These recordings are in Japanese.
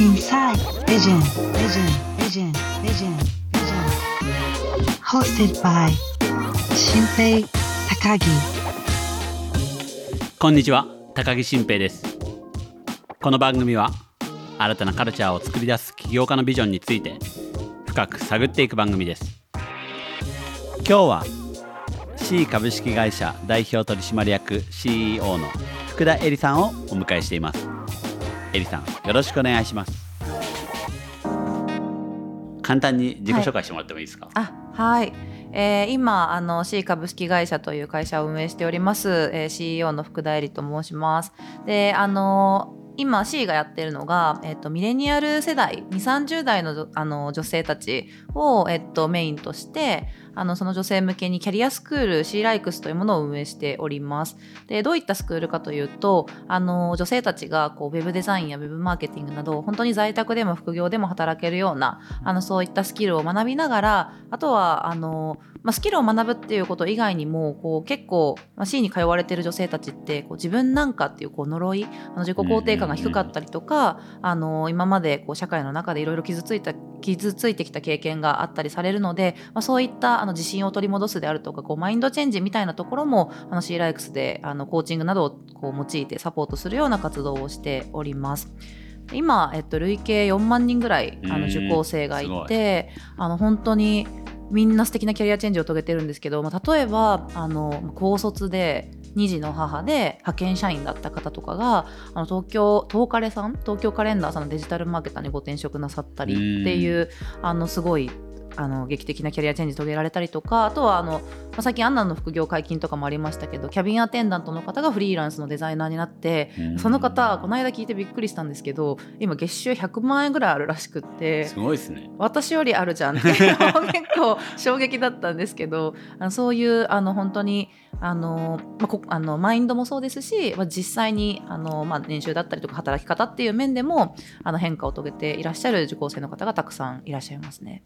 Inside Vision Vision Vision Vision Vision. Hosted by 新平高木こんにちは高木新平です。この番組は新たなカルチャーを作り出す起業家のビジョンについて深く探っていく番組です。今日は C 株式会社代表取締役 CEO の福田恵里さんをお迎えしています。恵里さんよろしくお願いします。簡単に自己紹介してもらってもいいですか、あはい、えー今あの C 株式会社という会社を運営しております、えー CEO の福田恵里と申します。であの今 C がやってるのが、えっとミレニアル世代2 3 0代のあの女性たちを、えっとメインとしてあのその女性向けにキャリアスクール C ライクスというものを運営しております。でどういったスクールかというとあの女性たちがこうウェブデザインやウェブマーケティングなど本当に在宅でも副業でも働けるようなあのそういったスキルを学びながらあとはあの、まあ、スキルを学ぶっていうこと以外にもこう結構、まあ、C に通われてる女性たちってこう自分なんかっていうこう呪いあの自己肯定感が低かったりとか、あの今までこう社会の中でいろいろ傷ついた傷ついてきた経験があったりされるので、まあ、そういったあの自信を取り戻すであるとかこうマインドチェンジみたいなところもあの C ライクスであのコーチングなどをこう用いてサポートするような活動をしております。今、えっと、累計4万人ぐらいあの受講生がいてあの本当にみんな素敵なキャリアチェンジを遂げてるんですけど、まあ、例えばあの高卒で2児の母で派遣社員だった方とかがあの東京東カレさん東京カレンダーさんのデジタルマーケターにご転職なさったりっていうあのすごいあの劇的なキャリアチェンジ遂げられたりとかあとはあの、まあ、最近アンナの副業解禁とかもありましたけどキャビンアテンダントの方がフリーランスのデザイナーになってうんその方この間聞いてびっくりしたんですけど今月収100万円ぐらいあるらしくってすごいですね私よりあるじゃんって 結構衝撃だったんですけどあのそういうあの本当にあの、まあ、こあのマインドもそうですし、まあ、実際にあの、まあ、年収だったりとか働き方っていう面でもあの変化を遂げていらっしゃる受講生の方がたくさんいらっしゃいますね。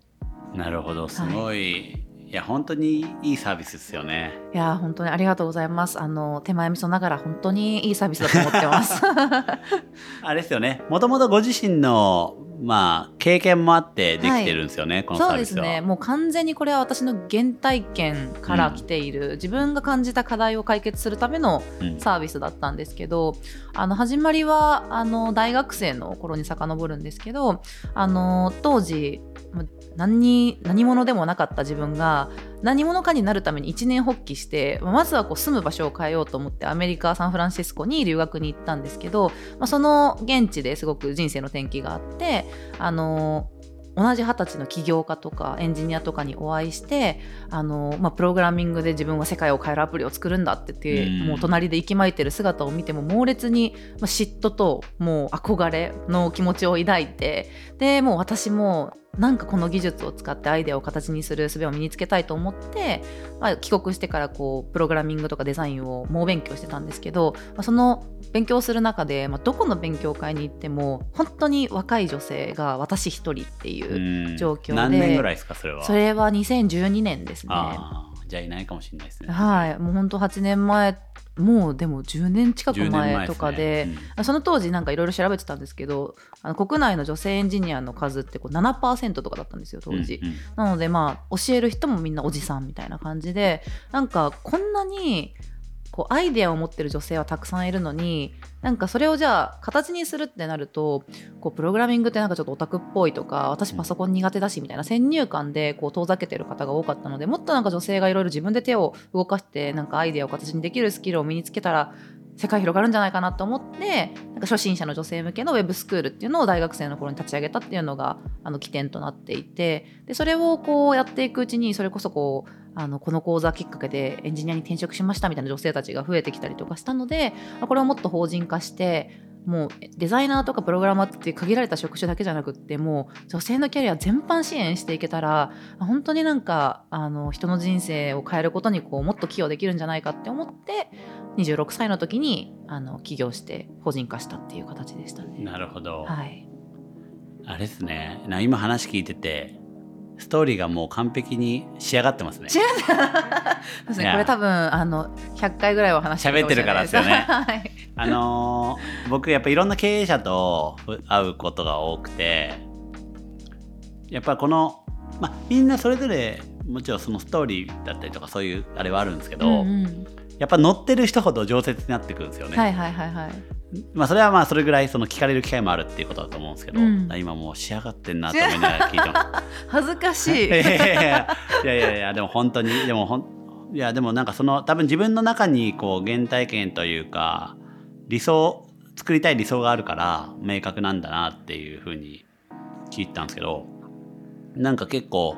なるほど。すごい、い、や本当にいいサービスですよね。いやー本当にありがとうございます。あの手前味噌ながら本当にいいサービスだと思ってます。あれですよね。もともとご自身のまあ経験もあってできてるんですよね、このサそうービスは。ですね。もう完全にこれは私の原体験から来ている、自分が感じた課題を解決するためのうん。サービスだったんですけどあの始まりはあの大学生の頃に遡るんですけどあの当時ま何に何者でもなかった自分が何者かになるために一年発起してまずはこう住む場所を変えようと思ってアメリカ・サンフランシスコに留学に行ったんですけど、まあ、その現地ですごく人生の転機があってあの同じ二十歳の起業家とかエンジニアとかにお会いしてあの、まあ、プログラミングで自分は世界を変えるアプリを作るんだって言って、うん。もう隣で息巻いてる姿を見ても猛烈に、まあ、嫉妬ともう憧れの気持ちを抱いてでもう私もなんかこの技術を使ってアイデアを形にする術を身につけたいと思って、まあ、帰国してからこうプログラミングとかデザインを猛勉強してたんですけど、まあ、その勉強する中で、まあ、どこの勉強会に行っても本当に若い女性が私一人っていう、うん。状況で何年ぐらいですかそれは？それは2012年ですね。じゃあいないかもしれないですね。はい、もう本当8年前もうでも10年近く10年前前とかでですね。その当時なんかいろいろ調べてたんですけどあの国内の女性エンジニアの数ってこう7%とかだったんですよ当時、うんうん。なのでまあ教える人もみんなおじさんみたいな感じでなんかこんなにこうアイデアを持ってる女性はたくさんいるのになんかそれをじゃあ形にするってなるとこうプログラミングってなんかちょっとオタクっぽいとか私パソコン苦手だしみたいな先入観でこう遠ざけてる方が多かったのでもっとなんか女性がいろいろ自分で手を動かしてなんかアイデアを形にできるスキルを身につけたら世界広がるんじゃないかなと思ってなんか初心者の女性向けのウェブスクールっていうのを大学生の頃に立ち上げたっていうのがあの起点となっていてでそれをこうやっていくうちにそれこそこうあのこの講座きっかけでエンジニアに転職しましたみたいな女性たちが増えてきたりとかしたのでまあこれをもっと法人化してもうデザイナーとかプログラマーって限られた職種だけじゃなくってもう女性のキャリア全般支援していけたら本当になんかあの人の人生を変えることにこうもっと寄与できるんじゃないかって思って26歳の時にあの起業して法人化したっていう形でしたね。なるほど、はい、あれですね。な今話聞いててストーリーがもう完璧に仕上がってますね。仕上そうですいや。ねこれ多分あの100回ぐらいは話して喋ってるからですよね。はい、あのー僕やっぱいろんな経営者と会うことが多くてやっぱこの、まあ、みんなそれぞれもちろんそのストーリーだったりとかそういうあれはあるんですけど、うんうん。やっぱ乗ってる人ほど饒舌になってくるんですよね。はいはいはいはいまあそれはまあそれぐらいその聞かれる機会もあるっていうことだと思うんですけど、うん今もう仕上がってんなと思いながら聞いてます。恥ずかしいいやいやいやいやいやいやでも本当にでもほんいやでもなんかその多分自分の中にこう原体験というか理想作りたい理想があるから明確なんだなっていうふうに聞いたんですけどなんか結構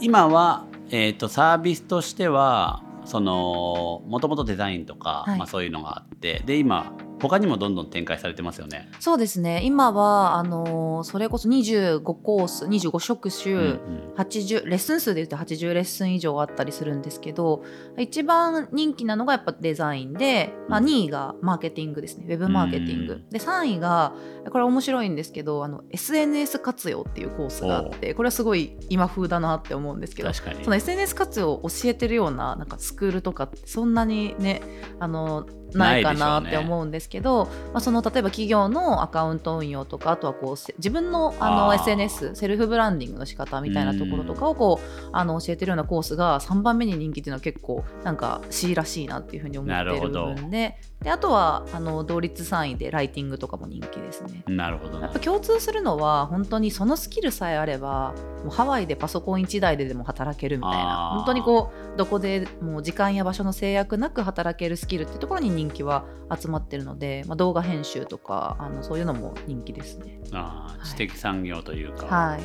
今は、えー、とサービスとしてはそのもともとデザインとか、はい。まあ、そういうのがあってで今他にもどんどん展開されてますよね。そうですね。今はあのそれこそ25コース25職種、うんうん。80レッスン数で言うと80レッスン以上あったりするんですけど一番人気なのがやっぱデザインで、まあ、2位がマーケティングですね。ウェブマーケティング、うん。で3位がこれ面白いんですけどあの SNS 活用っていうコースがあってこれはすごい今風だなって思うんですけど確かに。その SNS 活用を教えてるようななんかスクールとかそんなにねあのないかなって思うんですけど、まあ、その例えば企業のアカウント運用とかあとはこうせ自分のあの SNS セルフブランディングの仕方みたいなところとかをこうあの教えてるようなコースが3番目に人気っていうのは結構なんか C らしいなっていうふうに思っている部分でであとはあの同率3位でライティングとかも人気ですね。なるほど。なやっぱ共通するのは本当にそのスキルさえあればもうハワイでパソコン1台ででも働けるみたいな。本当にこうどこでもう時間や場所の制約なく働けるスキルってところに人気は集まってるので、まあ、動画編集とかあのそういうのも人気ですね。はい。あー知的産業というか、はい、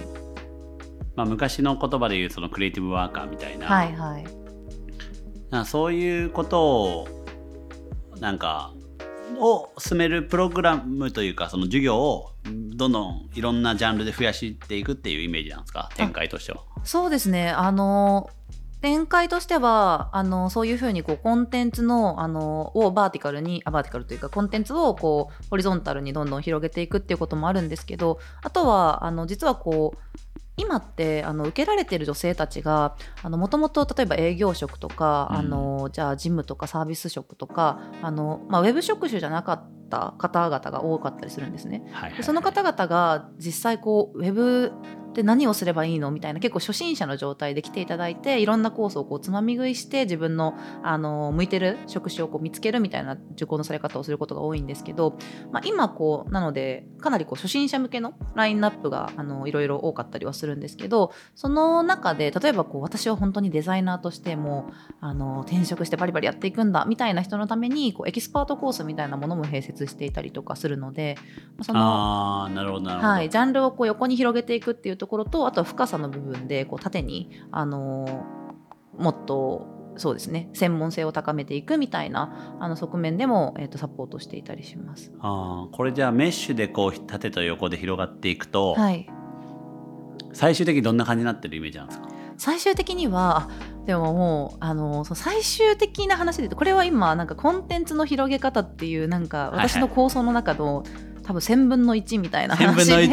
まあ、昔の言葉で言うそのクリエイティブワーカーみたいな、はいはい。なそういうことをなんかを進めるプログラムというかその授業をどんどんいろんなジャンルで増やしていくっていうイメージなんですか？展開としては。そうですねあの展開としてはあのそういうふうにこうコンテンツのあのをバーティカルにあバーティカルというかコンテンツをこうホリゾンタルにどんどん広げていくっていうこともあるんですけどあとはあの実はこう今ってあの受けられてる女性たちがもともと例えば営業職とか、うんあのじゃあ事務とかサービス職とかあの、まあ、ウェブ職種じゃなかった方々が多かったりするんですね。はいはいでその方々が実際こうウェブで何をすればいいの？みたいな結構初心者の状態で来ていただいていろんなコースをこうつまみ食いして自分のあの向いてる職種をこう見つけるみたいな受講のされ方をすることが多いんですけど、まあ、今こうなのでかなりこう初心者向けのラインナップがあのいろいろ多かったりはするんですけどその中で例えばこう私は本当にデザイナーとしてもあの転職してバリバリやっていくんだみたいな人のためにこうエキスパートコースみたいなものも併設していたりとかするのでまあそのああなるほどなるほど。はい、ジャンルをこう横に広げていくっていうところとあとは深さの部分でこう縦に、あのーもっとそうですね専門性を高めていくみたいなあの側面でも、えー、とサポートしていたりします。あーこれじゃあメッシュでこう縦と横で広がっていくと、はい、最終的にどんな感じになってるイメージなんですか？最終的にはあでももうあのその最終的な話でこれは今なんかコンテンツの広げ方っていうなんかはいはい。私の構想の中の、多分1000分の1みたいな1000話で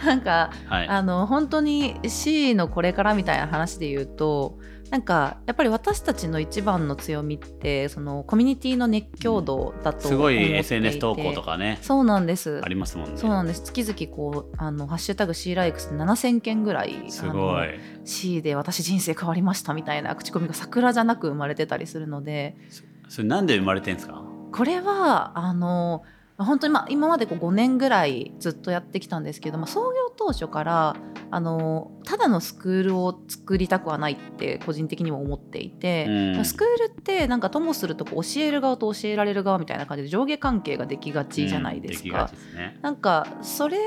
1。なんかはい。あの本当に C のこれからみたいな話で言うとなんかやっぱり私たちの一番の強みってそのコミュニティの熱狂度だとすごい SNS 投稿とかねそうなんですありますもんね。そうなんです月々こうあのハッシュタグ C ライクス7000件ぐらいすごい。C で私人生変わりましたみたいな口コミが桜じゃなく生まれてたりするのでそれなんで生まれてんですか？これはあの本当に、まあ、今までこう5年ぐらいずっとやってきたんですけど、まあ、創業当初からあのただのスクールを作りたくはないって個人的にも思っていて、うんスクールってなんかともするとこう教える側と教えられる側みたいな感じで上下関係ができがちじゃないですか。うんすね。なんかそれ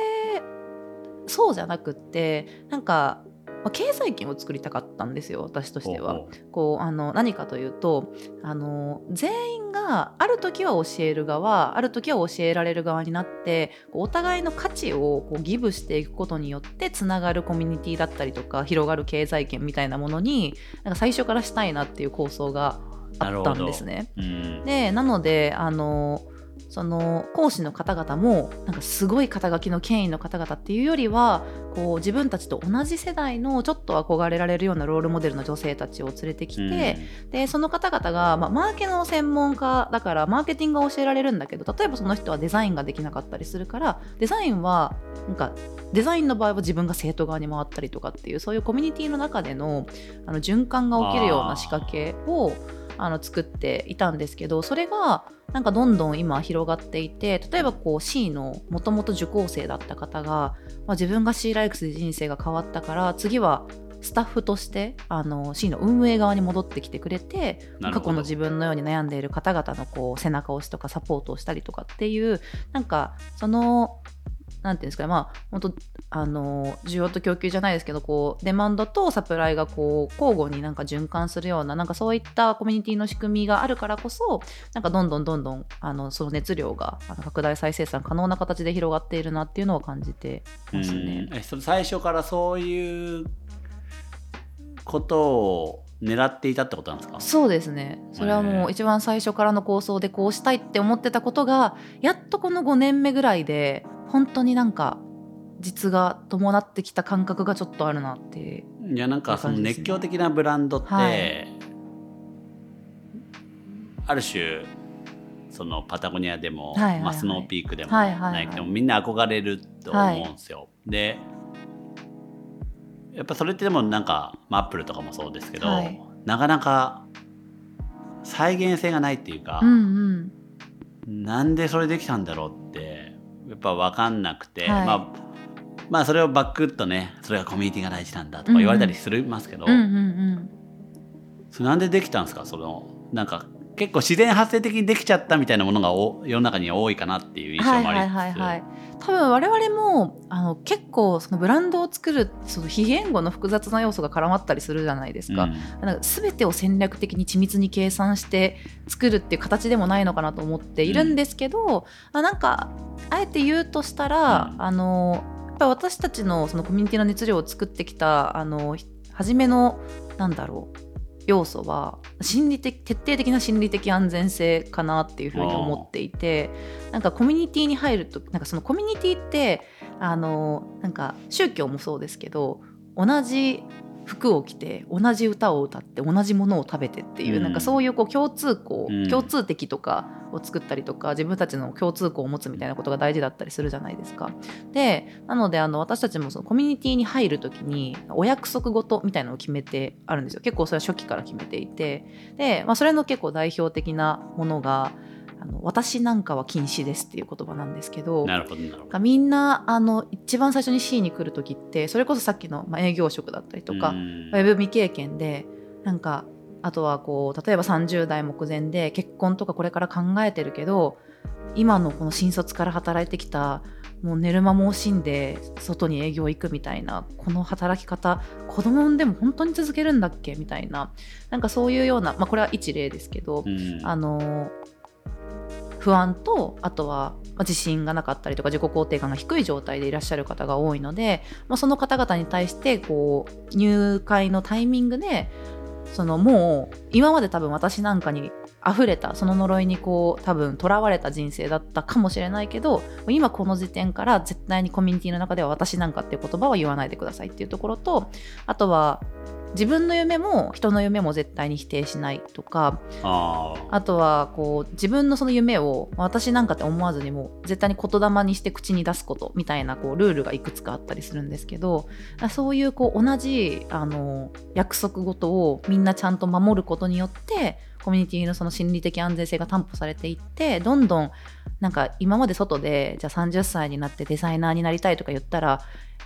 そうじゃなくってなんか、まあ経済圏を作りたかったんですよ私としては。こうあの何かというとあの全員がある時は教える側ある時は教えられる側になってお互いの価値をこうギブしていくことによってつながるコミュニティだったりとか広がる経済圏みたいなものになんか最初からしたいなっていう構想があったんですね。ううんでなのであのその講師の方々もなんかすごい肩書きの権威の方々っていうよりはこう自分たちと同じ世代のちょっと憧れられるようなロールモデルの女性たちを連れてきて、でその方々が、まあ、マーケの専門家だからマーケティングが教えられるんだけど例えばその人はデザインができなかったりするからデザインはなんかデザインの場合は自分が生徒側に回ったりとかっていうそういうコミュニティの中でのあの循環が起きるような仕掛けをあの作っていたんですけどそれがなんかどんどん今広がっていて例えばこう C のもともと受講生だった方が、まあ、自分が C ライクスで人生が変わったから次はスタッフとしてあの C の運営側に戻ってきてくれて過去の自分のように悩んでいる方々のこう背中押しとかサポートをしたりとかっていうなんかそのなんていうんですかね。まあ本当あの需要と供給じゃないですけどこうデマンドとサプライがこう交互になんか循環するようななんかそういったコミュニティの仕組みがあるからこそなんかどんどんどんどんあのその熱量があの拡大再生産可能な形で広がっているなっていうのを感じてますね。最初からそういうことを狙っていたってことなんですか？そうですね。それはもう一番最初からの構想でこうしたいって思ってたことがやっとこの5年目ぐらいで本当になんか実が伴ってきた感覚がちょっとあるなって。いやなんかその熱狂的なブランドって、はい、ある種そのパタゴニアでも、はいはいはい、まあ、スノーピークでも、はいはいはい、でもみんな憧れると思うんですよ。はい、でやっぱそれってでもなんかアップルとかもそうですけど、はい、なかなか再現性がないっていうか、うんうん、なんでそれできたんだろうってやっぱ分かんなくて、はい、まあまあそれをバックッとねそれがコミュニティが大事なんだとか言われたりするますけど、うんうんうん、それなんでできたんですか？そのなんか結構自然発生的にできちゃったみたいなものが世の中に多いかなっていう印象もあります、はいはいはい、多分我々もあの結構そのブランドを作るその非言語の複雑な要素が絡まったりするじゃないですか,、うん、なんか全てを戦略的に緻密に計算して作るっていう形でもないのかなと思っているんですけど、うん、なんかあえて言うとしたら、うん、あのやっぱ私たちのそのコミュニティの熱量を作ってきたあの初めのなんだろう要素は心理的徹底的な心理的安全性かなっていうふうに思っていてなんかコミュニティに入るとなんかそのコミュニティってあのなんか宗教もそうですけど同じ服を着て同じ歌を歌って同じものを食べてっていう、うん、なんかそういうこう共通項、うん、共通的とかを作ったりとか自分たちの共通項を持つみたいなことが大事だったりするじゃないですか。でなのであの私たちもそのコミュニティに入る時にお約束事みたいなのを決めてあるんですよ。結構それは初期から決めていて。で、まあ、それの結構代表的なものがあの私なんかは禁止ですっていう言葉なんですけどなるほどなるほど。みんなあの一番最初に C に来る時ってそれこそさっきの、まあ、営業職だったりとかウェブ未経験でなんかあとはこう例えば30代目前で結婚とかこれから考えてるけど今のこの新卒から働いてきたもう寝る間も惜しんで外に営業行くみたいなこの働き方子供産んでも本当に続けるんだっけみたいななんかそういうような、まあ、これは一例ですけど、あの不安とあとは自信がなかったりとか自己肯定感が低い状態でいらっしゃる方が多いので、まあ、その方々に対してこう入会のタイミングでそのもう今まで多分私なんかに溢れたその呪いにこう多分囚われた人生だったかもしれないけど今この時点から絶対にコミュニティの中では私なんかっていう言葉は言わないでくださいっていうところとあとは自分の夢も人の夢も絶対に否定しないとかあとはこう自分のその夢を私なんかって思わずにも絶対に言霊にして口に出すことみたいなこうルールがいくつかあったりするんですけどそういうこう同じあの約束事をみんなちゃんと守ることによってコミュニティのその心理的安全性が担保されていってどんどんなんか今まで外でじゃあ30歳になってデザイナーになりたいとか言ったら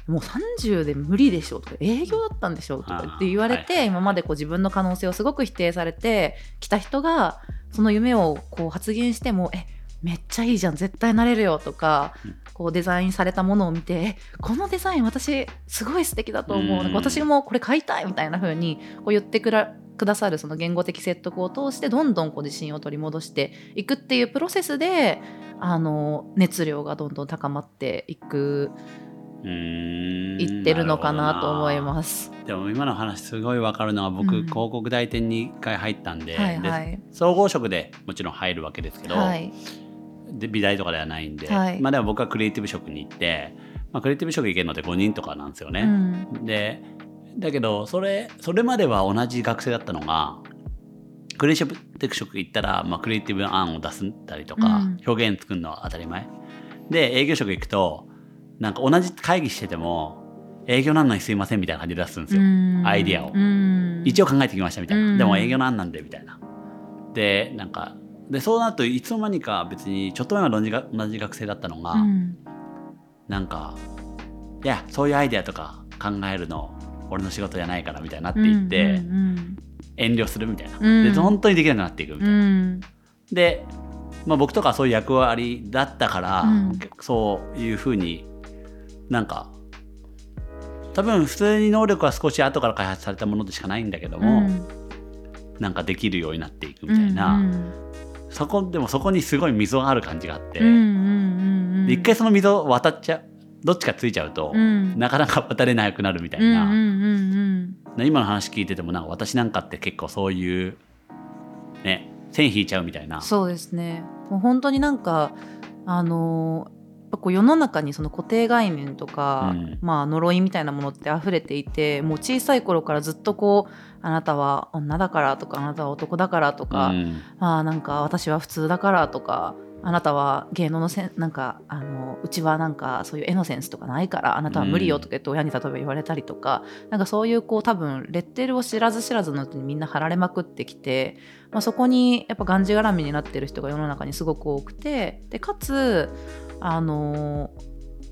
もう30で無理でしょとか営業だったんでしょとかって言われて、はい、今までこう自分の可能性をすごく否定されてきた人がその夢をこう発言してもえめっちゃいいじゃん絶対なれるよとか、こうデザインされたものを見てこのデザイン私すごい素敵だと思う、う私もこれ買いたいみたいな風にこう言ってくらくださるその言語的説得を通してどんどんこう自信を取り戻していくっていうプロセスであの熱量がどんどん高まっていく言ってるのかなと思います。でも今の話すごい分かるのは僕、うん、広告代理店に1回入ったんではいはい、で総合職でもちろん入るわけですけど、はい、で美大とかではないんで、はい。まあでも僕はクリエイティブ職に行って、まあ、クリエイティブ職行けるので5人とかなんですよね。うん。でだけどそれそれまでは同じ学生だったのがクリエイティブ職行ったら、まあ、クリエイティブ案を出したりとか、うん。表現作るのは当たり前。で営業職行くとなんか同じ会議してても営業なんのにすいませんみたいな感じで出すんですよ、うん。アイディアを。うん。一応考えてきましたみたいな、うん。でも営業なんなんでみたいな。でなんかでそうなるといつの間にか別にちょっと前は同じが同じ学生だったのが、うん。なんかいやそういうアイデアとか考えるの俺の仕事じゃないからみたいになっていって、うん遠慮するみたいな、うん。で本当にできなくなっていくみたいな、うん。で、まあ、僕とかはそういう役割だったから、うん。そういうふうになんか多分普通に能力は少し後から開発されたものでしかないんだけども、なんかできるようになっていくみたいな、うんそこでもそこにすごい溝がある感じがあって、一回その溝渡っちゃう。どっちかついちゃうと、うん。なかなか渡れなくなるみたいな、今の話聞いててもなんか私なんかって結構そういうね線引いちゃうみたいな。そうですね。もう本当になんかあのーやっぱこう世の中にその固定概念とか、うん。まあ呪いみたいなものって溢れていてもう小さい頃からずっとこうあなたは女だからとかあなたは男だからとか、うん。まあなんか私は普通だからとかあなたは芸能のせんなんかあのうちはなんかそういう絵のセンスとかないからあなたは無理よとか言って親に例えば言われたりとか、なんかそういうこう多分レッテルを知らず知らずのうちにみんな貼られまくってきて、まあ、そこにやっぱがんじがらみになってる人が世の中にすごく多くてでかつあの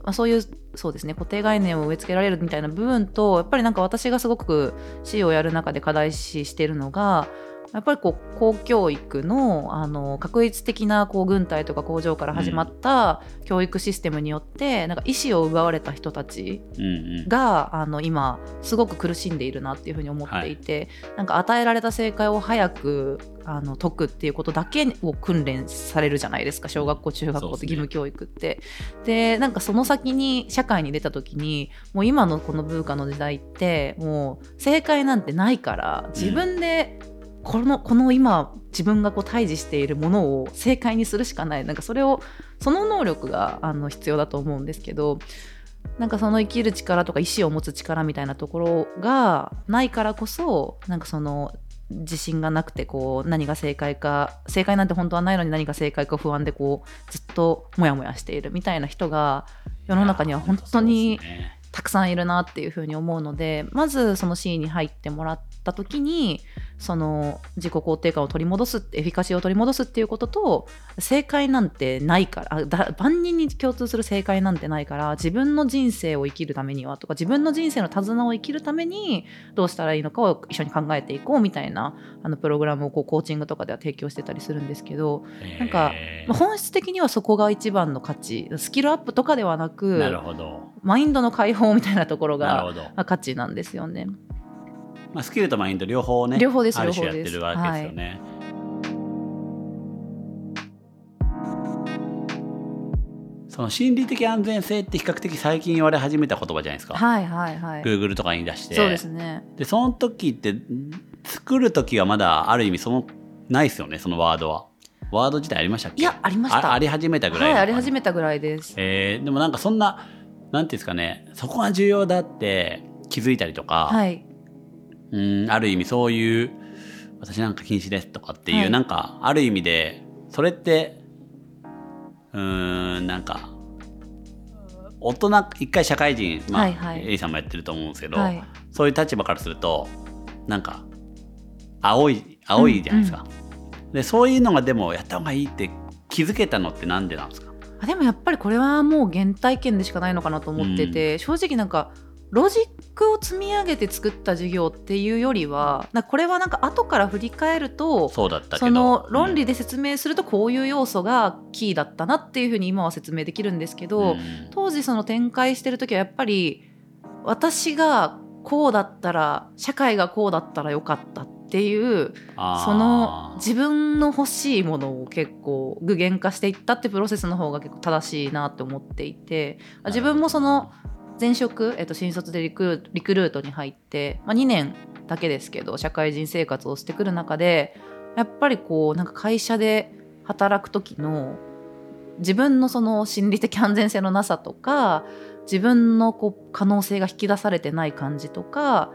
まあ、そういうそうですね固定概念を植え付けられるみたいな部分とやっぱりなんか私がすごく C をやる中で課題視してるのがやっぱりこう公教育のあの確率的なこう軍隊とか工場から始まった教育システムによって、なんか意思を奪われた人たちうんうん。があの今すごく苦しんでいるなっていうふうに思っていて、なんか与えられた正解を早くあの解くっていうことだけを訓練されるじゃないですか小学校中学校って義務教育って。でなんかその先に社会に出た時にもう今のこの文化の時代ってもう正解なんてないから自分でこのこの今自分がこう対峙しているものを正解にするしかない。なんかそれをその能力があの必要だと思うんですけどなんかその生きる力とか意志を持つ力みたいなところがないからこそなんかその自信がなくてこう何が正解か正解なんて本当はないのに何が正解か不安でこうずっとモヤモヤしているみたいな人が世の中には本当にたくさんいるなっていうふうに思うのでまずその C に入ってもらった時にその自己肯定感を取り戻すエフィカシーを取り戻すっていうことと正解なんてないからあだ万人に共通する正解なんてないから自分の人生を生きるためにはとか自分の人生の手綱を生きるためにどうしたらいいのかを一緒に考えていこうみたいなあのプログラムをこうコーチングとかでは提供してたりするんですけど、なんか本質的にはそこが一番の価値スキルアップとかではなくなるほど。マインドの解放みたいなところが価値なんですよね。まあ、スキルとマインド両方ね両方ですある種やってるわけですよね、その心理的安全性って比較的最近言われ始めた言葉じゃないですか、はいはいはい。Google とかに出して。そうですね。でその時って作る時はまだある意味そのないですよねそのワードは。ワード自体ありましたっけ？いやありました。ああり始めたぐらいはい、のあり始めたぐらいです。えーでもなんかそんななんていうんですかねそこが重要だって気づいたりとか、はい。うんある意味そういう私なんか禁止ですとかっていう、はい。なんかある意味でそれってうーんなんか大人一回社会人まあ、はいはい。エリさんもやってると思うんですけど、はい。そういう立場からするとなんか青い青いじゃないですか、でそういうのがでもやった方がいいって気づけたのってなんでなんですか？あでもやっぱりこれはもう原体験でしかないのかなと思ってて、正直なんかロジックを積み上げて作った授業っていうよりはこれはなんか後から振り返るとそうだったけど。その論理でで説明するとこういう要素がキーだったなっていうふうに今は説明できるんですけど、当時その展開してる時はやっぱり私がこうだったら社会がこうだったらよかったっていうその自分の欲しいものを結構具現化していったってプロセスの方が結構正しいなって思っていて自分もその前職、えっと、新卒でリクルリクルートに入って、まあ、2年だけですけど社会人生活をしてくる中でやっぱりこうなんか会社で働く時の自分のその心理的安全性のなさとか自分のこう可能性が引き出されてない感じとか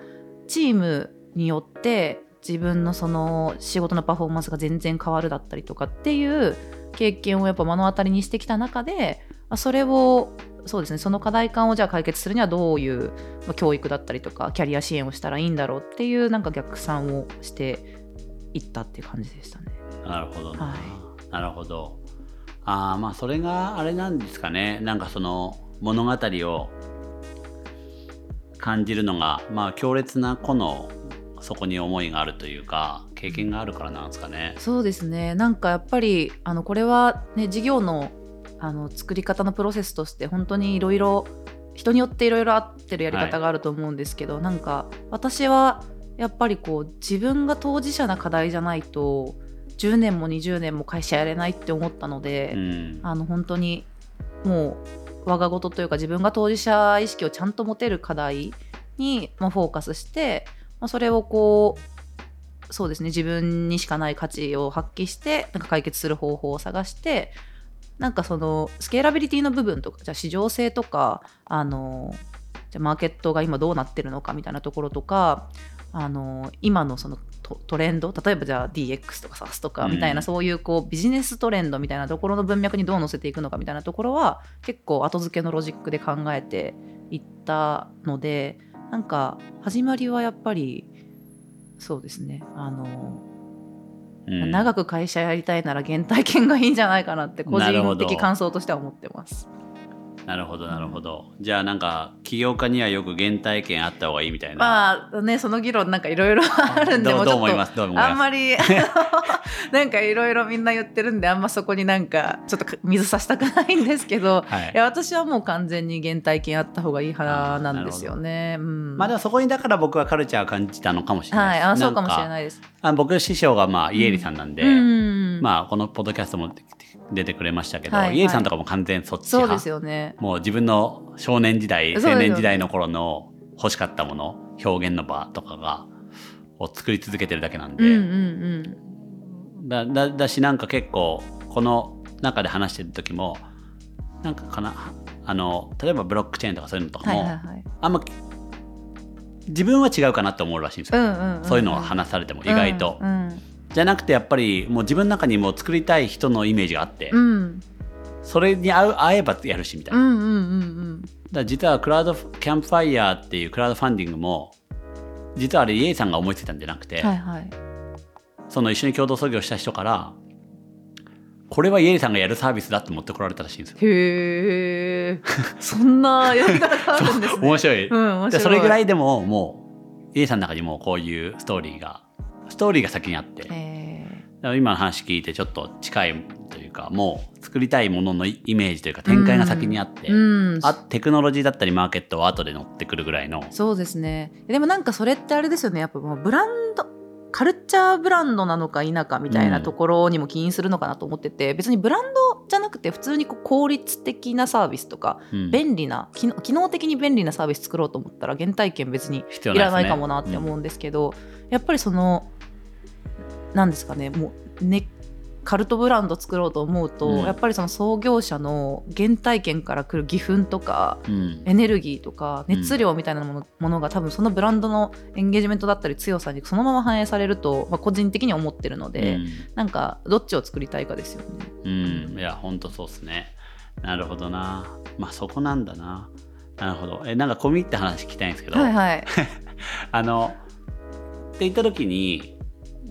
チームによって自分のその仕事のパフォーマンスが全然変わるだったりとかっていう経験をやっぱ目の当たりにしてきた中でそれをそうですね。その課題感をじゃあ解決するにはどういうまあ教育だったりとかキャリア支援をしたらいいんだろうっていうなんか逆算をしていったっていう感じでしたね。なるほどな、はなるほど。ああまあそれがあれなんですかね。なんかその物語を感じるのがまあ強烈な個のそこに思いがあるというか経験があるからなんですかね。そうですね。なんかやっぱりあのこれはね事業のあの作り方のプロセスとして本当にいろいろ人によっていろいろ合ってるやり方があると思うんですけど、なんか私はやっぱりこう自分が当事者な課題じゃないと10年も20年も会社やれないって思ったので、うん。あの本当にもう我が事というか自分が当事者意識をちゃんと持てる課題に、まあ、フォーカスして、まあ、それをこうそうですね自分にしかない価値を発揮してなんか解決する方法を探してなんかそのスケーラビリティの部分とかじゃあ市場性とかあのじゃあマーケットが今どうなってるのかみたいなところとかあの今のそのトトレンド例えばじゃあ DX とか SaaS とかみたいな、うんそういうこうビジネストレンドみたいなところの文脈にどう乗せていくのかみたいなところは結構後付けのロジックで考えていったのでなんか始まりはやっぱりそうですね。あの、うん長く会社やりたいなら原体験がいいんじゃないかなって個人的感想としては思ってます。なるほどなるほど。じゃあなんか起業家にはよく原体験あった方がいいみたいな。まあねその議論なんかいろいろ あるんでどうもうちょっとどう思います？どう思います？あんまり なんかいろいろみんな言ってるんであんまそこになんかちょっと水さしたくないんですけどはい。いや私はもう完全に原体験あった方がいい派なんですよね。うん、まあでもそこにだから僕はカルチャーを感じたのかもしれないはい、ですあそうかもしれいないです。あ僕の師匠がまあイエリさんなんで、うん、まあこのポッドキャストも出てくれましたけど、はいはい。イエリさんとかも完全そっち派。そうですよね。もう自分の少年時代青年時代の頃の欲しかったもの表現の場とかがを作り続けてるだけなんうんで、うん。だだだしなんか結構この中で話してる時もなんかかなあの例えばブロックチェーンとかそういうのとうん。かも、はいはいはい。あんま自分は違うかなって思うらしいんですよ、うんうんんん。そういうのを話されても意外と、うんじゃなくてやっぱりもう自分の中にもう作りたい人のイメージがあって、うんそれに合う合えばやるしみたいな、だかうんうんうんら実はクラウドキャンプファイヤーっていうクラウドファンディングも実はあれイエイさんが思いついたんじゃなくて、うん。はいはい。その一緒に共同創業した人からこれはイエイさんがやるサービスだって持ってこられたらしいんですよ。へえ。そんなやり方があるんですね。面白い。うん面白い。でそれぐらいでももうイエイさんの中にもこういうストーリーがストーリーが先にあってだかへら今の話聞いてちょっと近いというかもう作りたいもののイイメージというか展開が先にあって、え。うん。あテクノロジーだったりマーケットは後で乗ってくるぐらいのそうですね。でもなんかそれってあれですよね。やっぱもうブランドカルチャーブランドなのか否かみたいなところにも起因するのかなと思ってて、別にブランドじゃなくて普通にこう効率的なサービスとかうん便利な機能的に便利なサービス作ろうと思ったら原体験別にいらないかもなって思うんですけど、やっぱりそのなんですかねもうねカルトブランド作ろうと思うと、うん。やっぱりその創業者の原体験から来る義憤とかうん。エネルギーとか熱量みたいなもの,、ものが多分そのブランドのエンゲージメントだったり強さにそのまま反映されると、まあ、個人的には思ってるので、なんかどっちを作りたいかですよね。うん、うん、いや本当そうっすね。なるほどな。まあそこなんだな。なるほど。えなんか込み入って話聞きたいんですけど、はいはい。あのって言った時に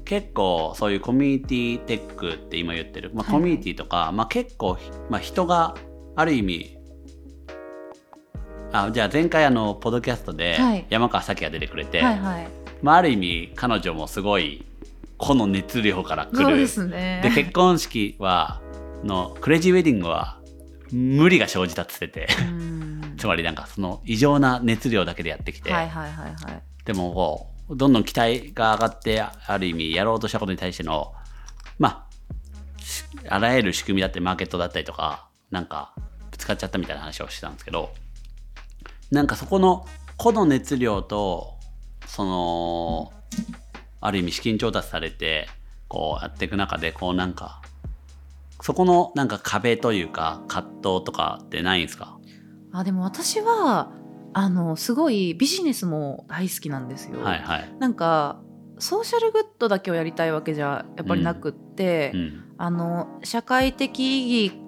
結構そういうコミュニティテックって今言ってる、まあ、はいコミュニティとか、まあ、結構、まあ、人がある意味あじゃあ前回あのポッドキャストではい。山川咲が出てくれて、はいはい。まあ、ある意味彼女もすごい個の熱量から来る。ですね。で結婚式はのクレイジーウェディングは無理が生じたっつってて。うん。つまりなんかその異常な熱量だけでやってきて、はいはいはいはい。でもこうどんどん期待が上がってある意味やろうとしたことに対してのまああらゆる仕組みだったりマーケットだったりとかなんかぶつかっちゃったみたいな話をしてたんですけどなんかそこの個の熱量とそのある意味資金調達されてこうやっていく中でこうなんかそこのなんか壁というか葛藤とかってないんですか？あでも私はあのすごいビジネスも大好きなんですよ。はいはい。なんかソーシャルグッドだけをやりたいわけじゃやっぱりなくって、うん。あの社会的意義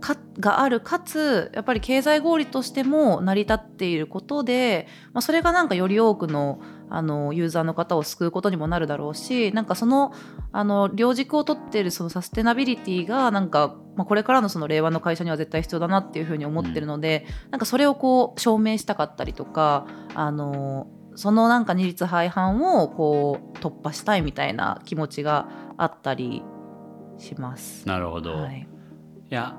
かがあるかつやっぱり経済合理としても成り立っていることで、まあ、それがなんかより多くのあのユーザーの方を救うことにもなるだろうしなんかそのあの両軸を取っているそのサステナビリティがなんか、まあ、これからのその令和の会社には絶対必要だなっていうふうに思ってるので、なんかそれをこう証明したかったりとかあのそのなんか二律背反をこう突破したいみたいな気持ちがあったりします。なるほど。はい、いや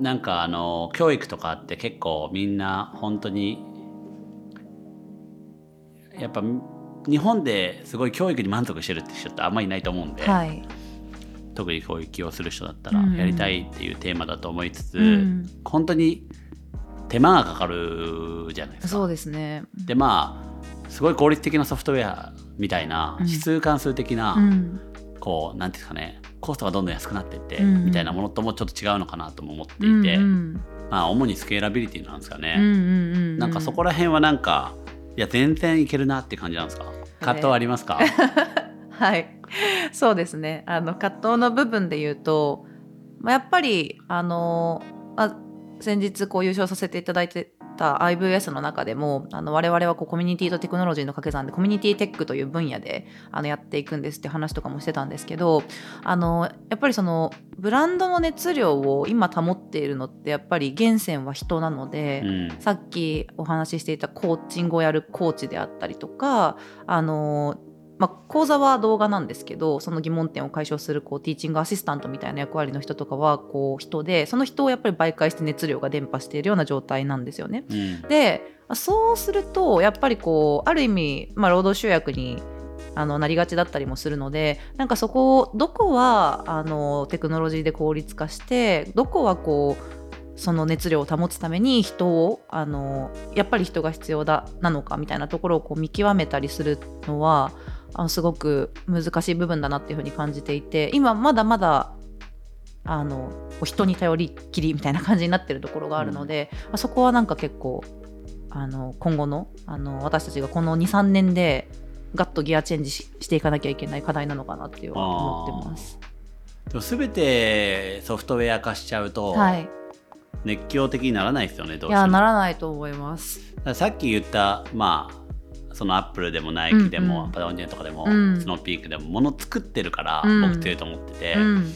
なんかあの教育とかって結構みんな本当にやっぱ日本ですごい教育に満足してるって人ってあんまりいないと思うんで、はい。特に教育をする人だったらうん。うんやりたいっていうテーマだと思いつつ、うん。本当に手間がかかるじゃないですか。そうですね。でまあすごい効率的なソフトウェアみたいなうん。指数関数的な、うん。こうなんていうんですかねコストがどんどん安くなっていって、うん。うんみたいなものともちょっと違うのかなとも思っていて、うんうんまあ主にスケーラビリティなんですかね、うんうんうんなんかそこら辺はなんかいや全然いけるなって感じなんですか？葛藤ありますか、はい。そうですね。あの葛藤の部分で言うと、まあ、やっぱりあの、まあ、先日こう優勝させていただいてた IVS の中でもあの我々はこうコミュニティとテクノロジーの掛け算でコミュニティテックという分野であのやっていくんですって話とかもしてたんですけどあのやっぱりそのブランドの熱量を今保っているのってやっぱり源泉は人なので、うん。さっきお話ししていたコーチングをやるコーチであったりとかあのまあ、講座は動画なんですけどその疑問点を解消するこうティーチングアシスタントみたいな役割の人とかはこう人でその人をやっぱり媒介して熱量が伝播しているような状態なんですよね。うんでそうするとやっぱりこうある意味、まあ、労働集約にあのなりがちだったりもするのでなんかそこをどこはあのテクノロジーで効率化してどこはこうその熱量を保つために人をあのやっぱり人が必要だなのかみたいなところをこう見極めたりするのはあのすごく難しい部分だなっていうふうに感じていて今まだまだあの人に頼りっきりみたいな感じになってるところがあるので、まあそこはなんか結構あの今後のあの私たちがこの23年でガッとギアチェンジししていかなきゃいけない課題なのかなっていうのは思ってます。でも全てソフトウェア化しちゃうとはい、熱狂的にならないですよねどうしてもいやならないと思います。さっき言ったまあそのアップルでもナイキでも、うんうん。パタゴニアとかでも、うん。スノーピークでも物作ってるから、うん。僕強いと思ってて、うん。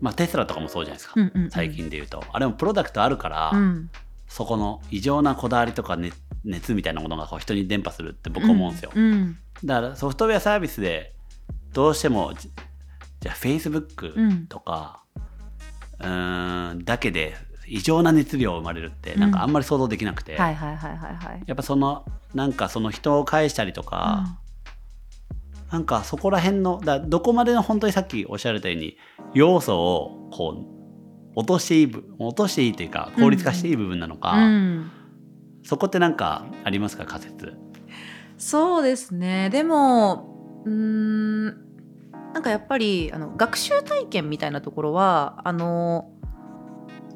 まあテスラとかもそうじゃないですか、うんうんうん。最近で言うと。あれもプロダクトあるから、うん。そこの異常なこだわりとか、ね、熱みたいなものがこう人に伝播するって僕は思うんですよ、うん。だからソフトウェアサービスでどうしてもじじゃあ Facebook とか、うーんだけで異常な熱量が生まれるってなんかあんまり想像できなくて、はいはいはいはいはい。やっぱそのなんかその人を返したりとか、なんかそこら辺のだどこまでの本当にさっきおっしゃられたように要素をこう落としていい部落としていいというか効率化していい部分なのか、うん。そこってなんかありますか仮説？そうですね。でもうーんなんかやっぱりあの学習体験みたいなところはあの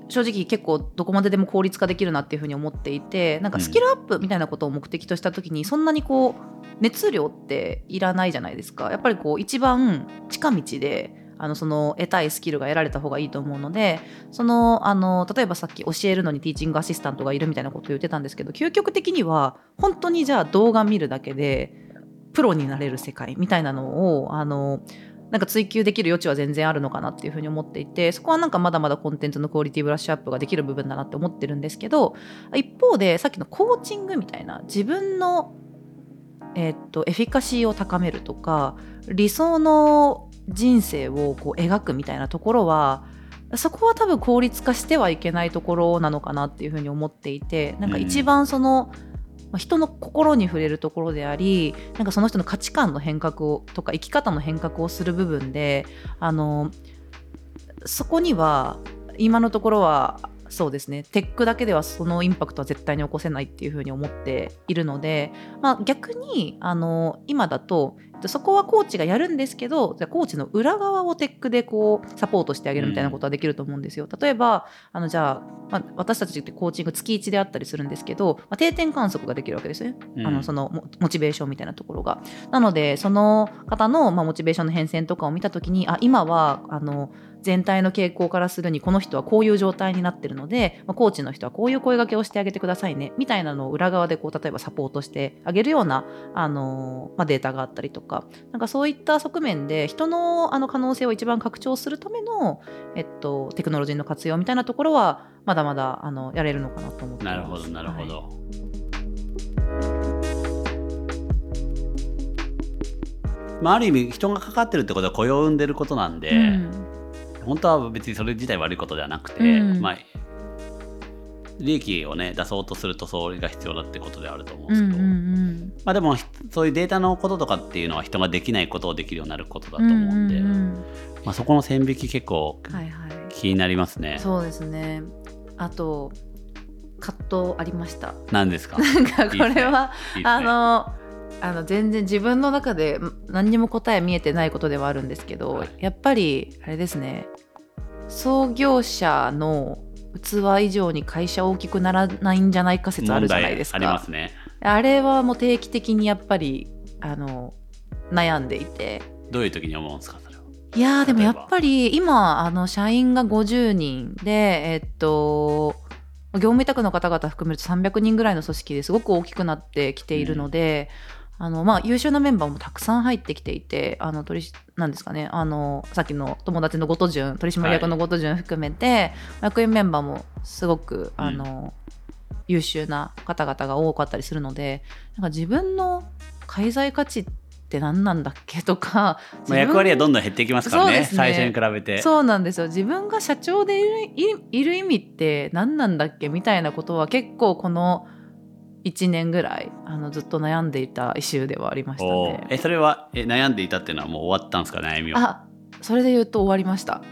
正直結構どこまででも効率化できるなっていうふうに思っていてなんかスキルアップみたいなことを目的とした時にそんなにこう熱量っていらないじゃないですか。やっぱりこう一番近道であのその得たいスキルが得られた方がいいと思うのでそのあの例えばさっき教えるのにティーチングアシスタントがいるみたいなことを言ってたんですけど究極的には本当にじゃあ動画見るだけでプロになれる世界みたいなのをあのなんか追求できる余地は全然あるのかなっていうふうに思っていてそこはなんかまだまだコンテンツのクオリティブラッシュアップができる部分だなって思ってるんですけど一方でさっきのコーチングみたいな自分の、えーっとエフィカシーを高めるとか理想の人生をこう描くみたいなところはそこは多分効率化してはいけないところなのかなっていうふうに思っていてなんか一番その、ま人の心に触れるところでありなんかその人の価値観の変革をとか生き方の変革をする部分であのそこには今のところはそうですねテックだけではそのインパクトは絶対に起こせないっていうふうに思っているので、まあ、逆にあの今だとそこはコーチがやるんですけどじゃあコーチの裏側をテックでこうサポートしてあげるみたいなことはできると思うんですよ。例えばあのじゃあ、まあ、私たちってコーチング月1であったりするんですけど、まあ、定点観測ができるわけですね、うんあのそのモモチベーションみたいなところが。なのでその方の、まあ、モチベーションの変遷とかを見た時にあ今はあの全体の傾向からするにこの人はこういう状態になってるので、まあ、コーチの人はこういう声掛けをしてあげてくださいねみたいなのを裏側でこう例えばサポートしてあげるようなあの、まあ、データがあったりとか。なんかそういった側面で人のあの可能性を一番拡張するための、えっと、テクノロジーの活用みたいなところはまだまだあのやれるのかなと思ってます。なるほどなるほど、はい。まあ、ある意味人がかかってるってことは雇用を生んでることなんで、うん。本当は別にそれ自体悪いことではなくて、うん。まあ利益をね出そうとするとそれが必要だってことであると思うんですけど、うんうんうんまあでもそういうデータのこととかっていうのは人ができないことをできるようになることだと思うんで、うんうんうん。まあ、そこの線引き結構はいはい。気になりますね。そうですね。あと葛藤ありました。何ですか？なんかこれはいいですね。あのあの全然自分の中でん何にも答え見えてないことではあるんですけど、はい。やっぱりあれですね。創業者の器以上に会社大きくならないんじゃないか説あるじゃないですか。問題ありますね。あれはもう定期的にやっぱりあの悩んでいてどういう時に思うんですかそれは。いやーでもやっぱり今あの社員が50人でえっと業務委託の方々含めると300人ぐらいの組織ですごく大きくなってきているので、あのまあ、優秀なメンバーもたくさん入ってきていてあの取りなんですかねあのさっきの友達の後藤淳取締役の後藤淳含めて、役員メンバーもすごくあの、優秀な方々が多かったりするのでなんか自分の介在価値って何なんだっけとか まあ、役割はどんどん減っていきますからねね。最初に比べて。そうなんですよ。自分が社長でいるいいる意味って何なんだっけみたいなことは結構この1年ぐらいあのずっと悩んでいたイシューではありましたね。えそれはえ悩んでいたっていうのはもう終わったんですか悩みは？あそれで言うと終わりました。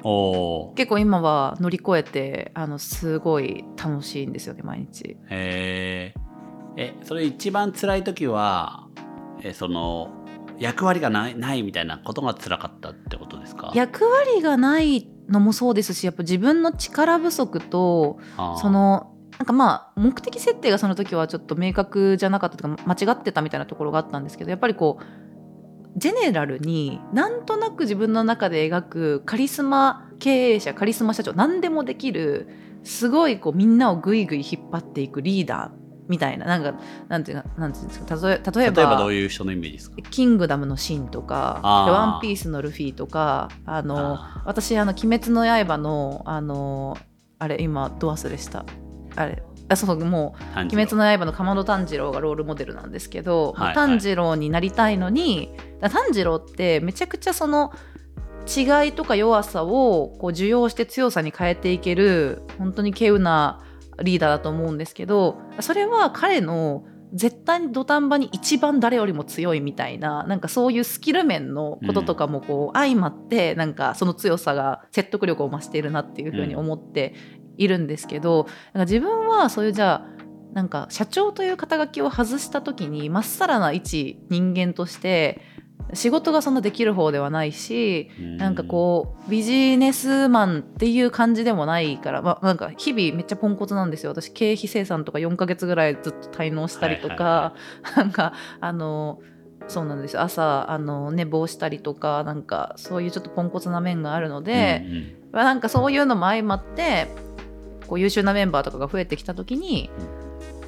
結構今は乗り越えてあのすごい楽しいんですよね毎日。へー。えそれ一番辛い時はえその役割がないないみたいなことが辛かったってことですか？役割がないのもそうですしやっぱ自分の力不足とそのなんかまあ目的設定がその時はちょっと明確じゃなかったというか間違ってたみたいなところがあったんですけどやっぱりこうジェネラルになんとなく自分の中で描くカリスマ経営者カリスマ社長何でもできるすごいこうみんなをぐいぐい引っ張っていくリーダーみたいななんかなんていうかなんていうんですか例え例えば例えばどういう人のイメージですか？キングダムのシンとか、ワンピースのルフィとか、あの、あ私、あの、鬼滅の刃の、あの、あれ、今、ど忘れした。あれ、あそうそう、もう、鬼滅の刃の竈門炭治郎がロールモデルなんですけど、はいはい。炭治郎になりたいのに、だ炭治郎ってめちゃくちゃその、違いとか弱さをこう受容して強さに変えていける本当に稀有なリーダーだと思うんですけどそれは彼の絶対に土壇場に一番誰よりも強いみたいななんかそういうスキル面のこととかもこう相まってなんかその強さが説得力を増しているなっていうふうに思っているんですけど、なんか自分はそういうじゃあなんか社長という肩書きを外した時にまっさらな一人間として仕事がそんなできる方ではないしなんかこうビジネスマンっていう感じでもないから、まあ、なんか日々めっちゃポンコツなんですよ。私経費生産とか4ヶ月ぐらいずっと滞納したりとか、なんかあのそうなんですよ。朝あの寝坊したりとかなんかそういうちょっとポンコツな面があるので、うんうん。まあ、なんかそういうのも相まってこう優秀なメンバーとかが増えてきた時に、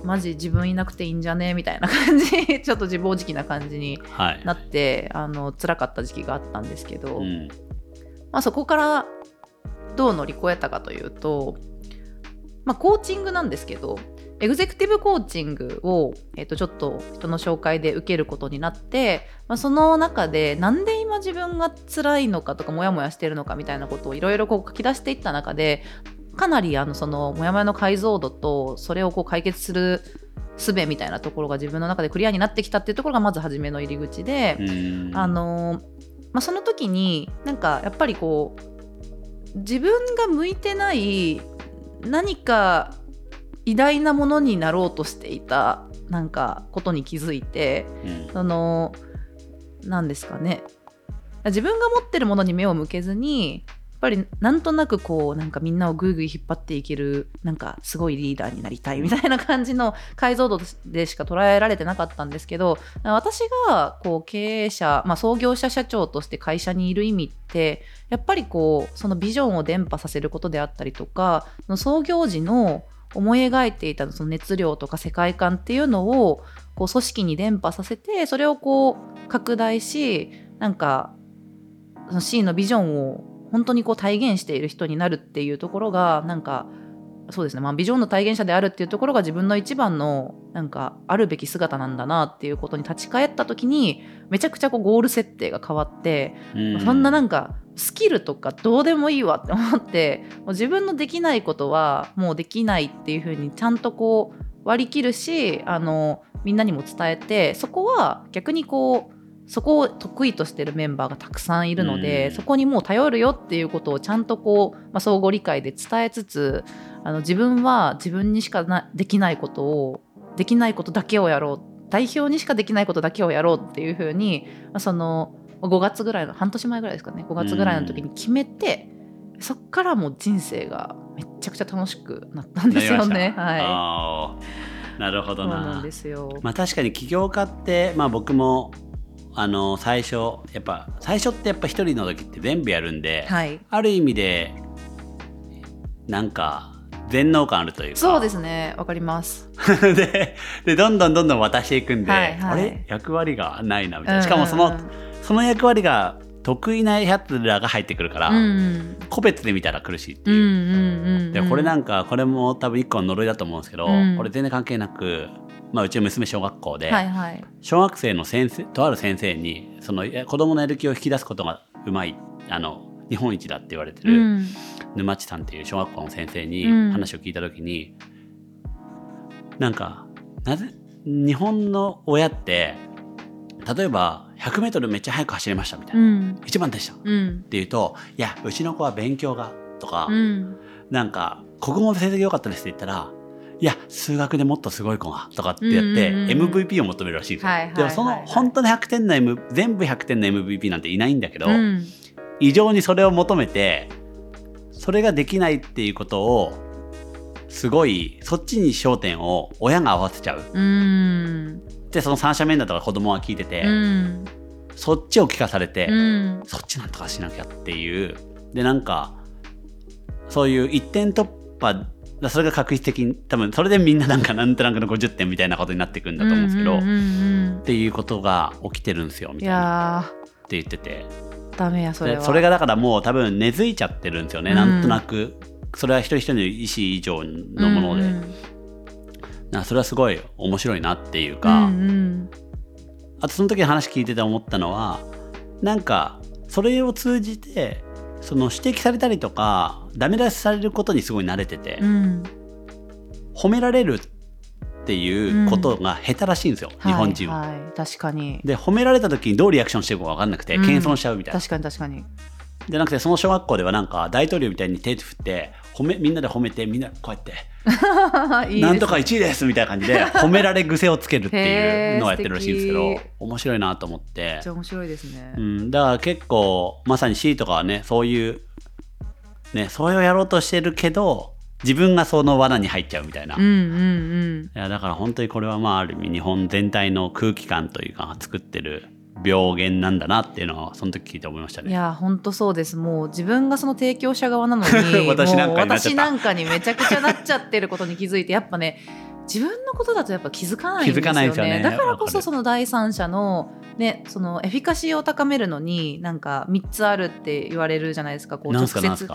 マジ自分いなくていいんじゃね？みたいな感じ。ちょっと自暴自棄な感じにはい。なってあの辛かった時期があったんですけど、うん。まあ、そこからどう乗り越えたかというと、まあ、コーチングなんですけどエグゼクティブコーチングを、えっとちょっと人の紹介で受けることになって、まあ、その中でなんで今自分が辛いのかとかモヤモヤしてるのかみたいなことをいろいろ書き出していった中でかなりあのそのモヤモヤの解像度とそれをこう解決する術みたいなところが自分の中でクリアになってきたっていうところがまず初めの入り口で、うん。あのまあ、その時になんかやっぱりこう自分が向いてない何か偉大なものになろうとしていたなんかことに気づいてうん。そのなんですかね。自分が持ってるものに目を向けずにっぱりなんとなくこうなんかみんなをぐいぐい引っ張っていけるなんかすごいリーダーになりたいみたいな感じの解像度でしか捉えられてなかったんですけど私がこう経営者、まあ、創業者社長として会社にいる意味ってやっぱりこうそのビジョンを伝播させることであったりとか創業時の思い描いていたその熱量とか世界観っていうのをこう組織に伝播させてそれをこう拡大しなんかその C のビジョンを本当にこう体現している人になるっていうところがなんかそうですね、まあ、ビジョンの体現者であるっていうところが自分の一番のなんかあるべき姿なんだなっていうことに立ち返った時にめちゃくちゃこうゴール設定が変わって、うん、そんななんかスキルとかどうでもいいわって思ってもう自分のできないことはもうできないっていうふうにちゃんとこう割り切るしあのみんなにも伝えてそこは逆にこうそこを得意としてるメンバーがたくさんいるので、そこにもう頼るよっていうことをちゃんとこう、まあ、相互理解で伝えつつあの自分は自分にしかなできないことをできないことだけをやろう代表にしかできないことだけをやろうっていうふうに、まあ、その5月ぐらいの半年前ぐらいですかね5月ぐらいの時に決めて、そっからもう人生がめちゃくちゃ楽しくなったんですよね。はい、なるほどな。なんですよ。まあ確かに起業家ってまあ僕もあの最初やっぱ最初ってやっぱ一人の時って全部やるんで、はい、ある意味でなんか全能感あるというか。そうですね。わかります。ででどんどんどんどん渡していくんで、はいはい、あれ？役割がないなみたいな。しかもその、うんうん、その役割が得意なやつらが入ってくるから、うん、個別で見たら苦しいっていう。うんうんうんうん、でこれなんかこれも多分一個の呪いだと思うんですけど、うん、これ全然関係なくまあ、うちの娘小学校で、はいはい、小学生の先生とある先生にその子供のやる気を引き出すことがうまいあの日本一だって言われてる、沼地さんっていう小学校の先生に話を聞いた時に、うん、なんかなぜ日本の親って例えば 100m めっちゃ速く走れましたみたいな、うん、一番でした、うん、っていうと「いやうちの子は勉強が」とか、うん、なんか「国語の成績良かったです」って言ったらいや数学でもっとすごい子がとかってやって、MVP を求めるらしいですよ、でもその本当の100点の、M、全部100点の MVP なんていないんだけど、うん、異常にそれを求めてそれができないっていうことをすごいそっちに焦点を親が合わせちゃう。うん、でその三者面談とか子供は聞いてて、うん、そっちを聞かされて、そっちなんとかしなきゃっていう。でなんかそういう一点突破だそれが確実的に多分それでみんななんかなんとなくの50点みたいなことになっていくんだと思うんですけど、うんうんうんうん、っていうことが起きてるんですよみたいな。って言っててダメやそれは。それがだからもう多分根付いちゃってるんですよね、うん、なんとなく。それは一人一人の意思以上のもので、うんうん、それはすごい面白いなっていうか、うんうん、あとその時話聞いてて思ったのはなんかそれを通じてその指摘されたりとかダメ出しされることにすごい慣れてて、うん、褒められるっていうことが下手らしいんですよ、うん、日本人は、はい。はい、確かに。で褒められた時にどうリアクションしてるか分かんなくて、謙遜しちゃうみたいな。確かに確かに。じゃなくてその小学校ではなんか大統領みたいに手振って褒めみんなで褒めてみんなこうやって いいなんとか1位ですみたいな感じで 褒められ癖をつけるっていうのをやってるらしいんですけど面白いなと思って。めっちゃ面白いですね、うん、だから結構まさに C とかはねそういうねそれをやろうとしてるけど自分がその罠に入っちゃうみたいな、うんうんうん、いやだから本当にこれはまあある意味日本全体の空気感というか作ってる病原なんだなっていうのはその時聞いて思いましたね。いや本当そうです。もう自分がその提供者側なのに 私なんかにめちゃくちゃなっちゃってることに気づいてやっぱね自分のことだとやっぱ気づかないんですよね。よね。だからこそその第三者のねそのエフィカシーを高めるのになんか3つあるって言われるじゃないですか。こう直接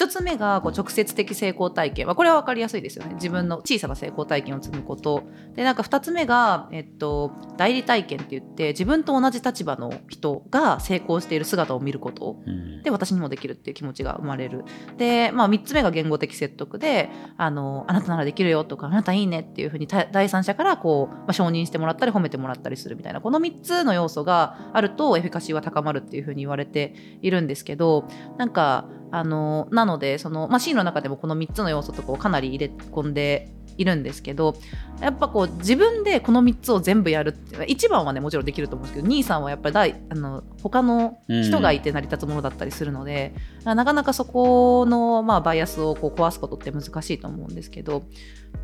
1つ目がこう直接的成功体験、まあ、これは分かりやすいですよね。自分の小さな成功体験を積むこと。でなんか2つ目が、えっと、代理体験って言って自分と同じ立場の人が成功している姿を見ること、うん、で私にもできるっていう気持ちが生まれる。で、まあ、3つ目が言語的説得であのあなたならできるよとかあなたいいねっていうふうに第三者からこう、まあ、承認してもらったり褒めてもらったりするみたいな。この3つの要素があるとエフィカシーは高まるっていうふうに言われているんですけどなんかあのなのでその、まあ、C の中でもこの3つの要素とかをかなり入れ込んでいるんですけどやっぱこう自分でこの3つを全部やるって一番はねもちろんできると思うんですけど兄さんはやっぱり大あの他の人がいて成り立つものだったりするので、なかなかそこの、まあ、バイアスをこう壊すことって難しいと思うんですけど、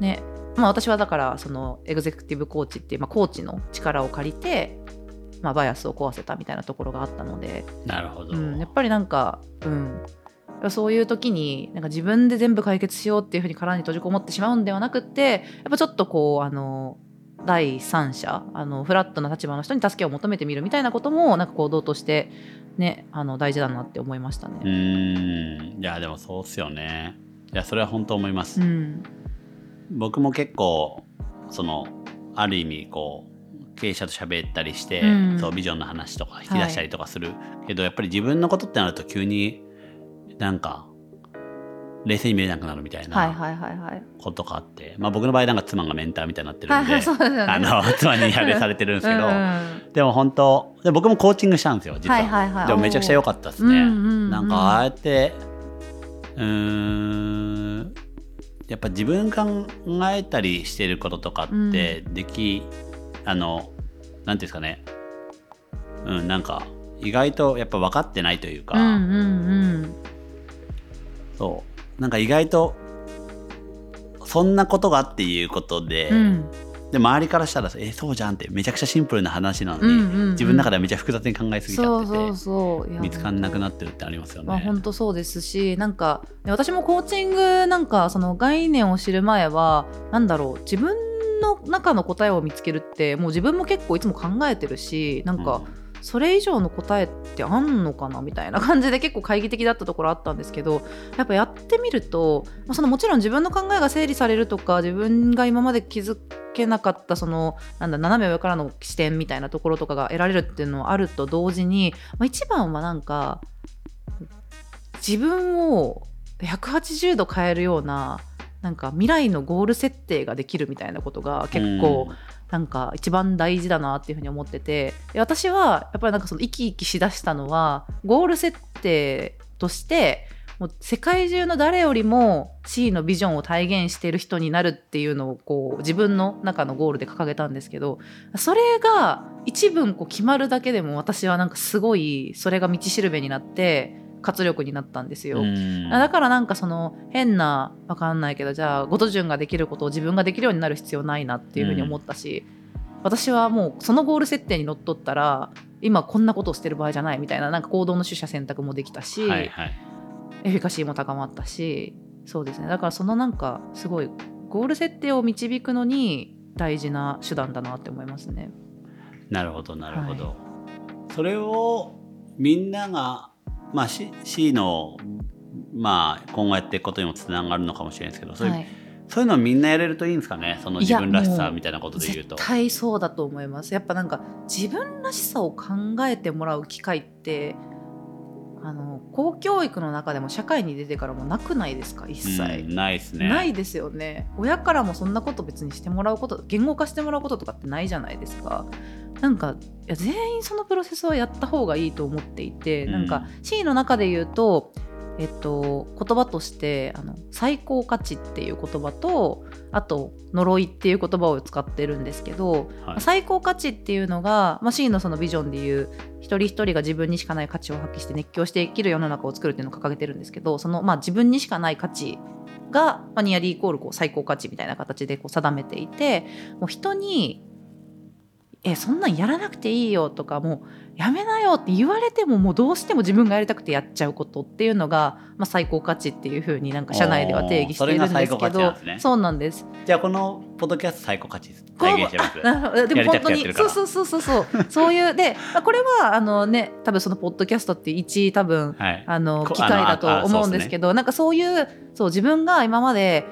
ねまあ、私はだからそのエグゼクティブコーチっていう、まあ、コーチの力を借りてまあ、バイアスを壊せたみたいなところがあったのでなるほど、うん、やっぱりなんか、うん、そういう時になんか自分で全部解決しようっていうふうに殻に閉じこもってしまうんではなくってやっぱちょっとこうあの第三者あのフラットな立場の人に助けを求めてみるみたいなこともなんか行動としてねあの大事だなって思いましたね。うんいやでもそうっすよね。いやそれは本当思います。うん、僕も結構そのある意味こう経営者と喋ったりして、うん、そうビジョンの話とか引き出したりとかする、はい、けどやっぱり自分のことってなると急になんか冷静に見えなくなるみたいなことがあって、まあ、僕の場合なんか妻がメンターみたいになってるんで、あの 妻にあれされてるんですけど。うん、でも本当で僕もコーチングしたんですよ実は,、はいはいはい、でもめちゃくちゃ良かったですね、うんうんうん、なんかああやってうんやっぱ自分考えたりしてることとかってでき、うん、あのなんていうんですかね。うんなんか意外とやっぱ分かってないというか、うんうんうんそう。なんか意外とそんなことがっていうことで、うん、で周りからしたら「えそうじゃん」ってめちゃくちゃシンプルな話なのに、うんうんうん、自分の中ではめちゃ複雑に考えすぎちゃってて見つかんなくなってるってありますよね。まあ、本当そうですしなんか私もコーチングなんかその概念を知る前はなんだろう自分の中の答えを見つけるってもう自分も結構いつも考えてるしなんか、うんそれ以上の答えってあんのかなみたいな感じで結構懐疑的だったところあったんですけどやっぱやってみると、まあ、そのもちろん自分の考えが整理されるとか自分が今まで気づけなかったそのなんだ斜め上からの視点みたいなところとかが得られるっていうのはあると同時に、まあ、一番はなんか自分を180度変えるようななんか未来のゴール設定ができるみたいなことが結構、なんか一番大事だなっていうふうに思ってて私はやっぱりなんかその生き生きしだしたのはゴール設定としてもう世界中の誰よりも C のビジョンを体現している人になるっていうのをこう自分の中のゴールで掲げたんですけどそれが一文こう決まるだけでも私はなんかすごいそれが道しるべになって活力になったんですよ。だからなんかその変なわかんないけどじゃあごと順ができることを自分ができるようになる必要ないなっていうふうに思ったし、私はもうそのゴール設定にのっとったら今こんなことをしてる場合じゃないみたいななんか行動の取捨選択もできたし、はいはい、エフィカシーも高まったしそうですねだからそのなんかすごいゴール設定を導くのに大事な手段だなって思いますね。なるほどなるほど。はい、それをみんながまあ C, C の、まあ、今後やっていくことにもつながるのかもしれないですけどそういうはい、そういうのみんなやれるといいんですかね？その自分らしさみたいなことで言うと。絶対そうだと思います。やっぱなんか自分らしさを考えてもらう機会ってあの公教育の中でも社会に出てからもなくないですか？一切、うん、ないですね。ないですよね。親からもそんなこと別にしてもらうこと言語化してもらうこととかってないじゃないですかなんかいや全員そのプロセスはやった方がいいと思っていて、うん、なんか C の中で言うとえっと、言葉としてあの最高価値っていう言葉とあと呪いっていう言葉を使ってるんですけど、はい、最高価値っていうのが、まあ、C のそのビジョンでいう一人一人が自分にしかない価値を発揮して熱狂して生きる世の中を作るっていうのを掲げてるんですけどその、まあ、自分にしかない価値が、まあ、ニアリーイコールこう最高価値みたいな形でこう定めていてもう人にえそんなんやらなくていいよとかもうやめなよって言われてももうどうしても自分がやりたくてやっちゃうことっていうのが、まあ、最高価値っていうふうになんか社内では定義しているんですけど、ね、そうなんです。じゃあこのポッドキャスト最高価値体現してます。でも本当にそうそうそうそうそう。そういうで、まあ、これはあのね多分そのポッドキャストって一多分、はい、あの機会だと思うんですけど、ね、なんかそういうそう自分が今まで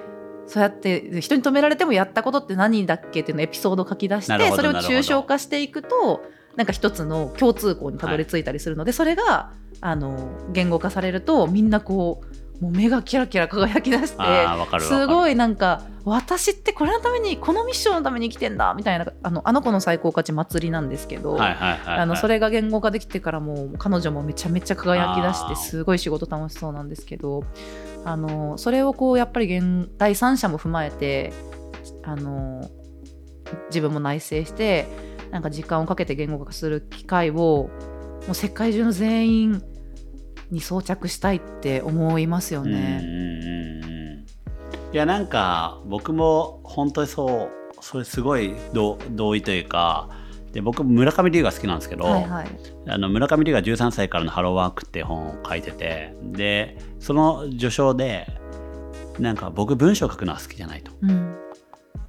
そうやって人に止められてもやったことって何だっけっていうのエピソードを書き出してそれを抽象化していくとなんか一つの共通項にたどり着いたりするので、はい、それがあの言語化されるとみんなこうもう目がキラキラ輝き出してすごいなんか私ってこれのためにこのミッションのために生きてんだみたいなあのあの子の最高価値祭りなんですけど、それが言語化できてからもう彼女もめちゃめちゃ輝き出してすごい仕事楽しそうなんですけどあのそれをこうやっぱり現第三者も踏まえてあの自分も内省してなんか時間をかけて言語化する機会をもう世界中の全員に装着したいって思いますよね。うんうんいやなんか僕も本当にそうそれすごい同意というかで僕村上龍が好きなんですけど、はいはい、あの村上龍が13歳からのハローワークって本を書いててでその序章でなんか僕文章を書くのは好きじゃないと。うん。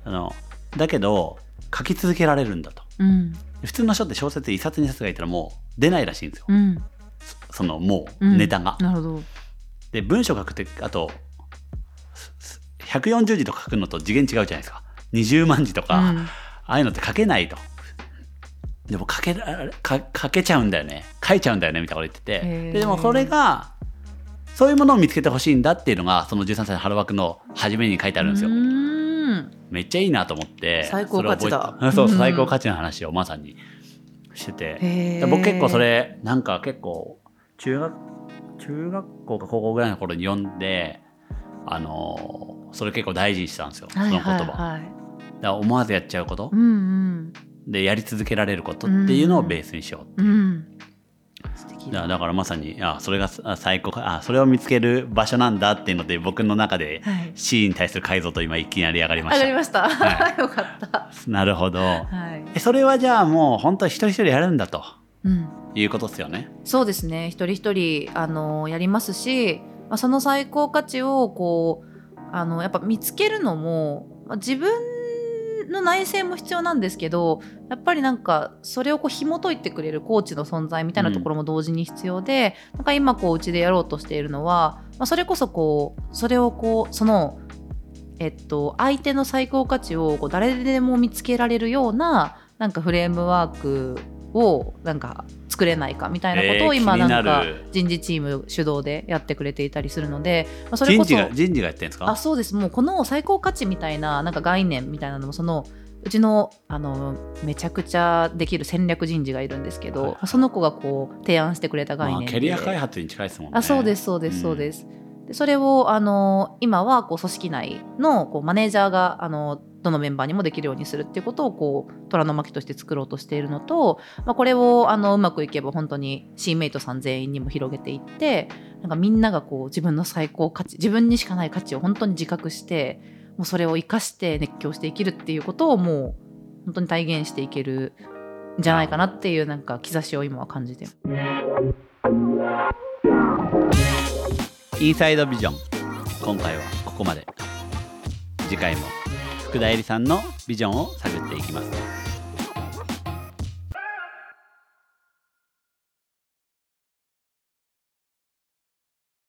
あのだけど書き続けられるんだと。うん。普通の人って小説1冊2冊がいたらもう出ないらしいんですよ、うん。そのもううん。ネタが、なるほど。で文章書くってあとす140字とか書くのと次元違うじゃないですか。20万字とか、うん。ああいうのって書けないとでも書けらか書けちゃうんだよね。書いちゃうんだよねみたいなこと言ってて。ででもそれがそういうものを見つけてほしいんだっていうのがその13歳のハロワークの初めに書いてあるんですよ。めっちゃいいなと思って最高価値だ。それを覚えて そううん。最高価値の話をまさにしてて。僕結構それなんか結構中学中学校か高校ぐらいの頃に読んであのーそれ結構大事にしてたんですよ、はいその言葉、はいはい。だから思わずやっちゃうこと。うんうんでやり続けられることっていうのをベースにしよううん。素敵だ。だからだからまさにあそれがあ最高あそれを見つける場所なんだっていうので僕の中ではい。C に対する改造と今いきなり上がりま上したがりました。は よかった。なるほどはい。えそれはじゃあもう本当一人一人やるんだとうん。いうことですよねそうですね。一人一人あのやりますし、まあその最高価値をこうあのやっぱ見つけるのも、まあ、自分の内省も必要なんですけど、やっぱりなんかそれをこう紐解いてくれるコーチの存在みたいなところも同時に必要で、なんか今こううちでやろうとしているのは、まあそれこそこうそれをこうそのえっと、相手の最高価値をこう誰でも見つけられるようななんかフレームワークをなんか作れないかみたいなことを今なんる人事チーム主導でやってくれていたりするので、まあ、それ人こそ事が人事がやってるんですか？あそうです。もうこの最高価値みたいななんか概念みたいなのもそのうちのあのめちゃくちゃできる戦略人事がいるんですけど、はいその子がこう提案してくれた概念で、まあキャリア開発に近いですもんね。あそうですそうですそうです。でそれをあの今はこう組織内のこうマネージャーがあのどのメンバーにもできるようにするっていうことをこう虎の巻として作ろうとしているのと、まあ、これをあのうまくいけば本当にチームメイトさん全員にも広げていってなんかみんながこう自分の最高価値自分にしかない価値を本当に自覚してもうそれを生かして熱狂して生きるっていうことをもう本当に体現していけるんじゃないかなっていうなんか兆しを今は感じてインサイドビジョン。今回はここまで。次回も。福田恵里さんのビジョンを探っていきます。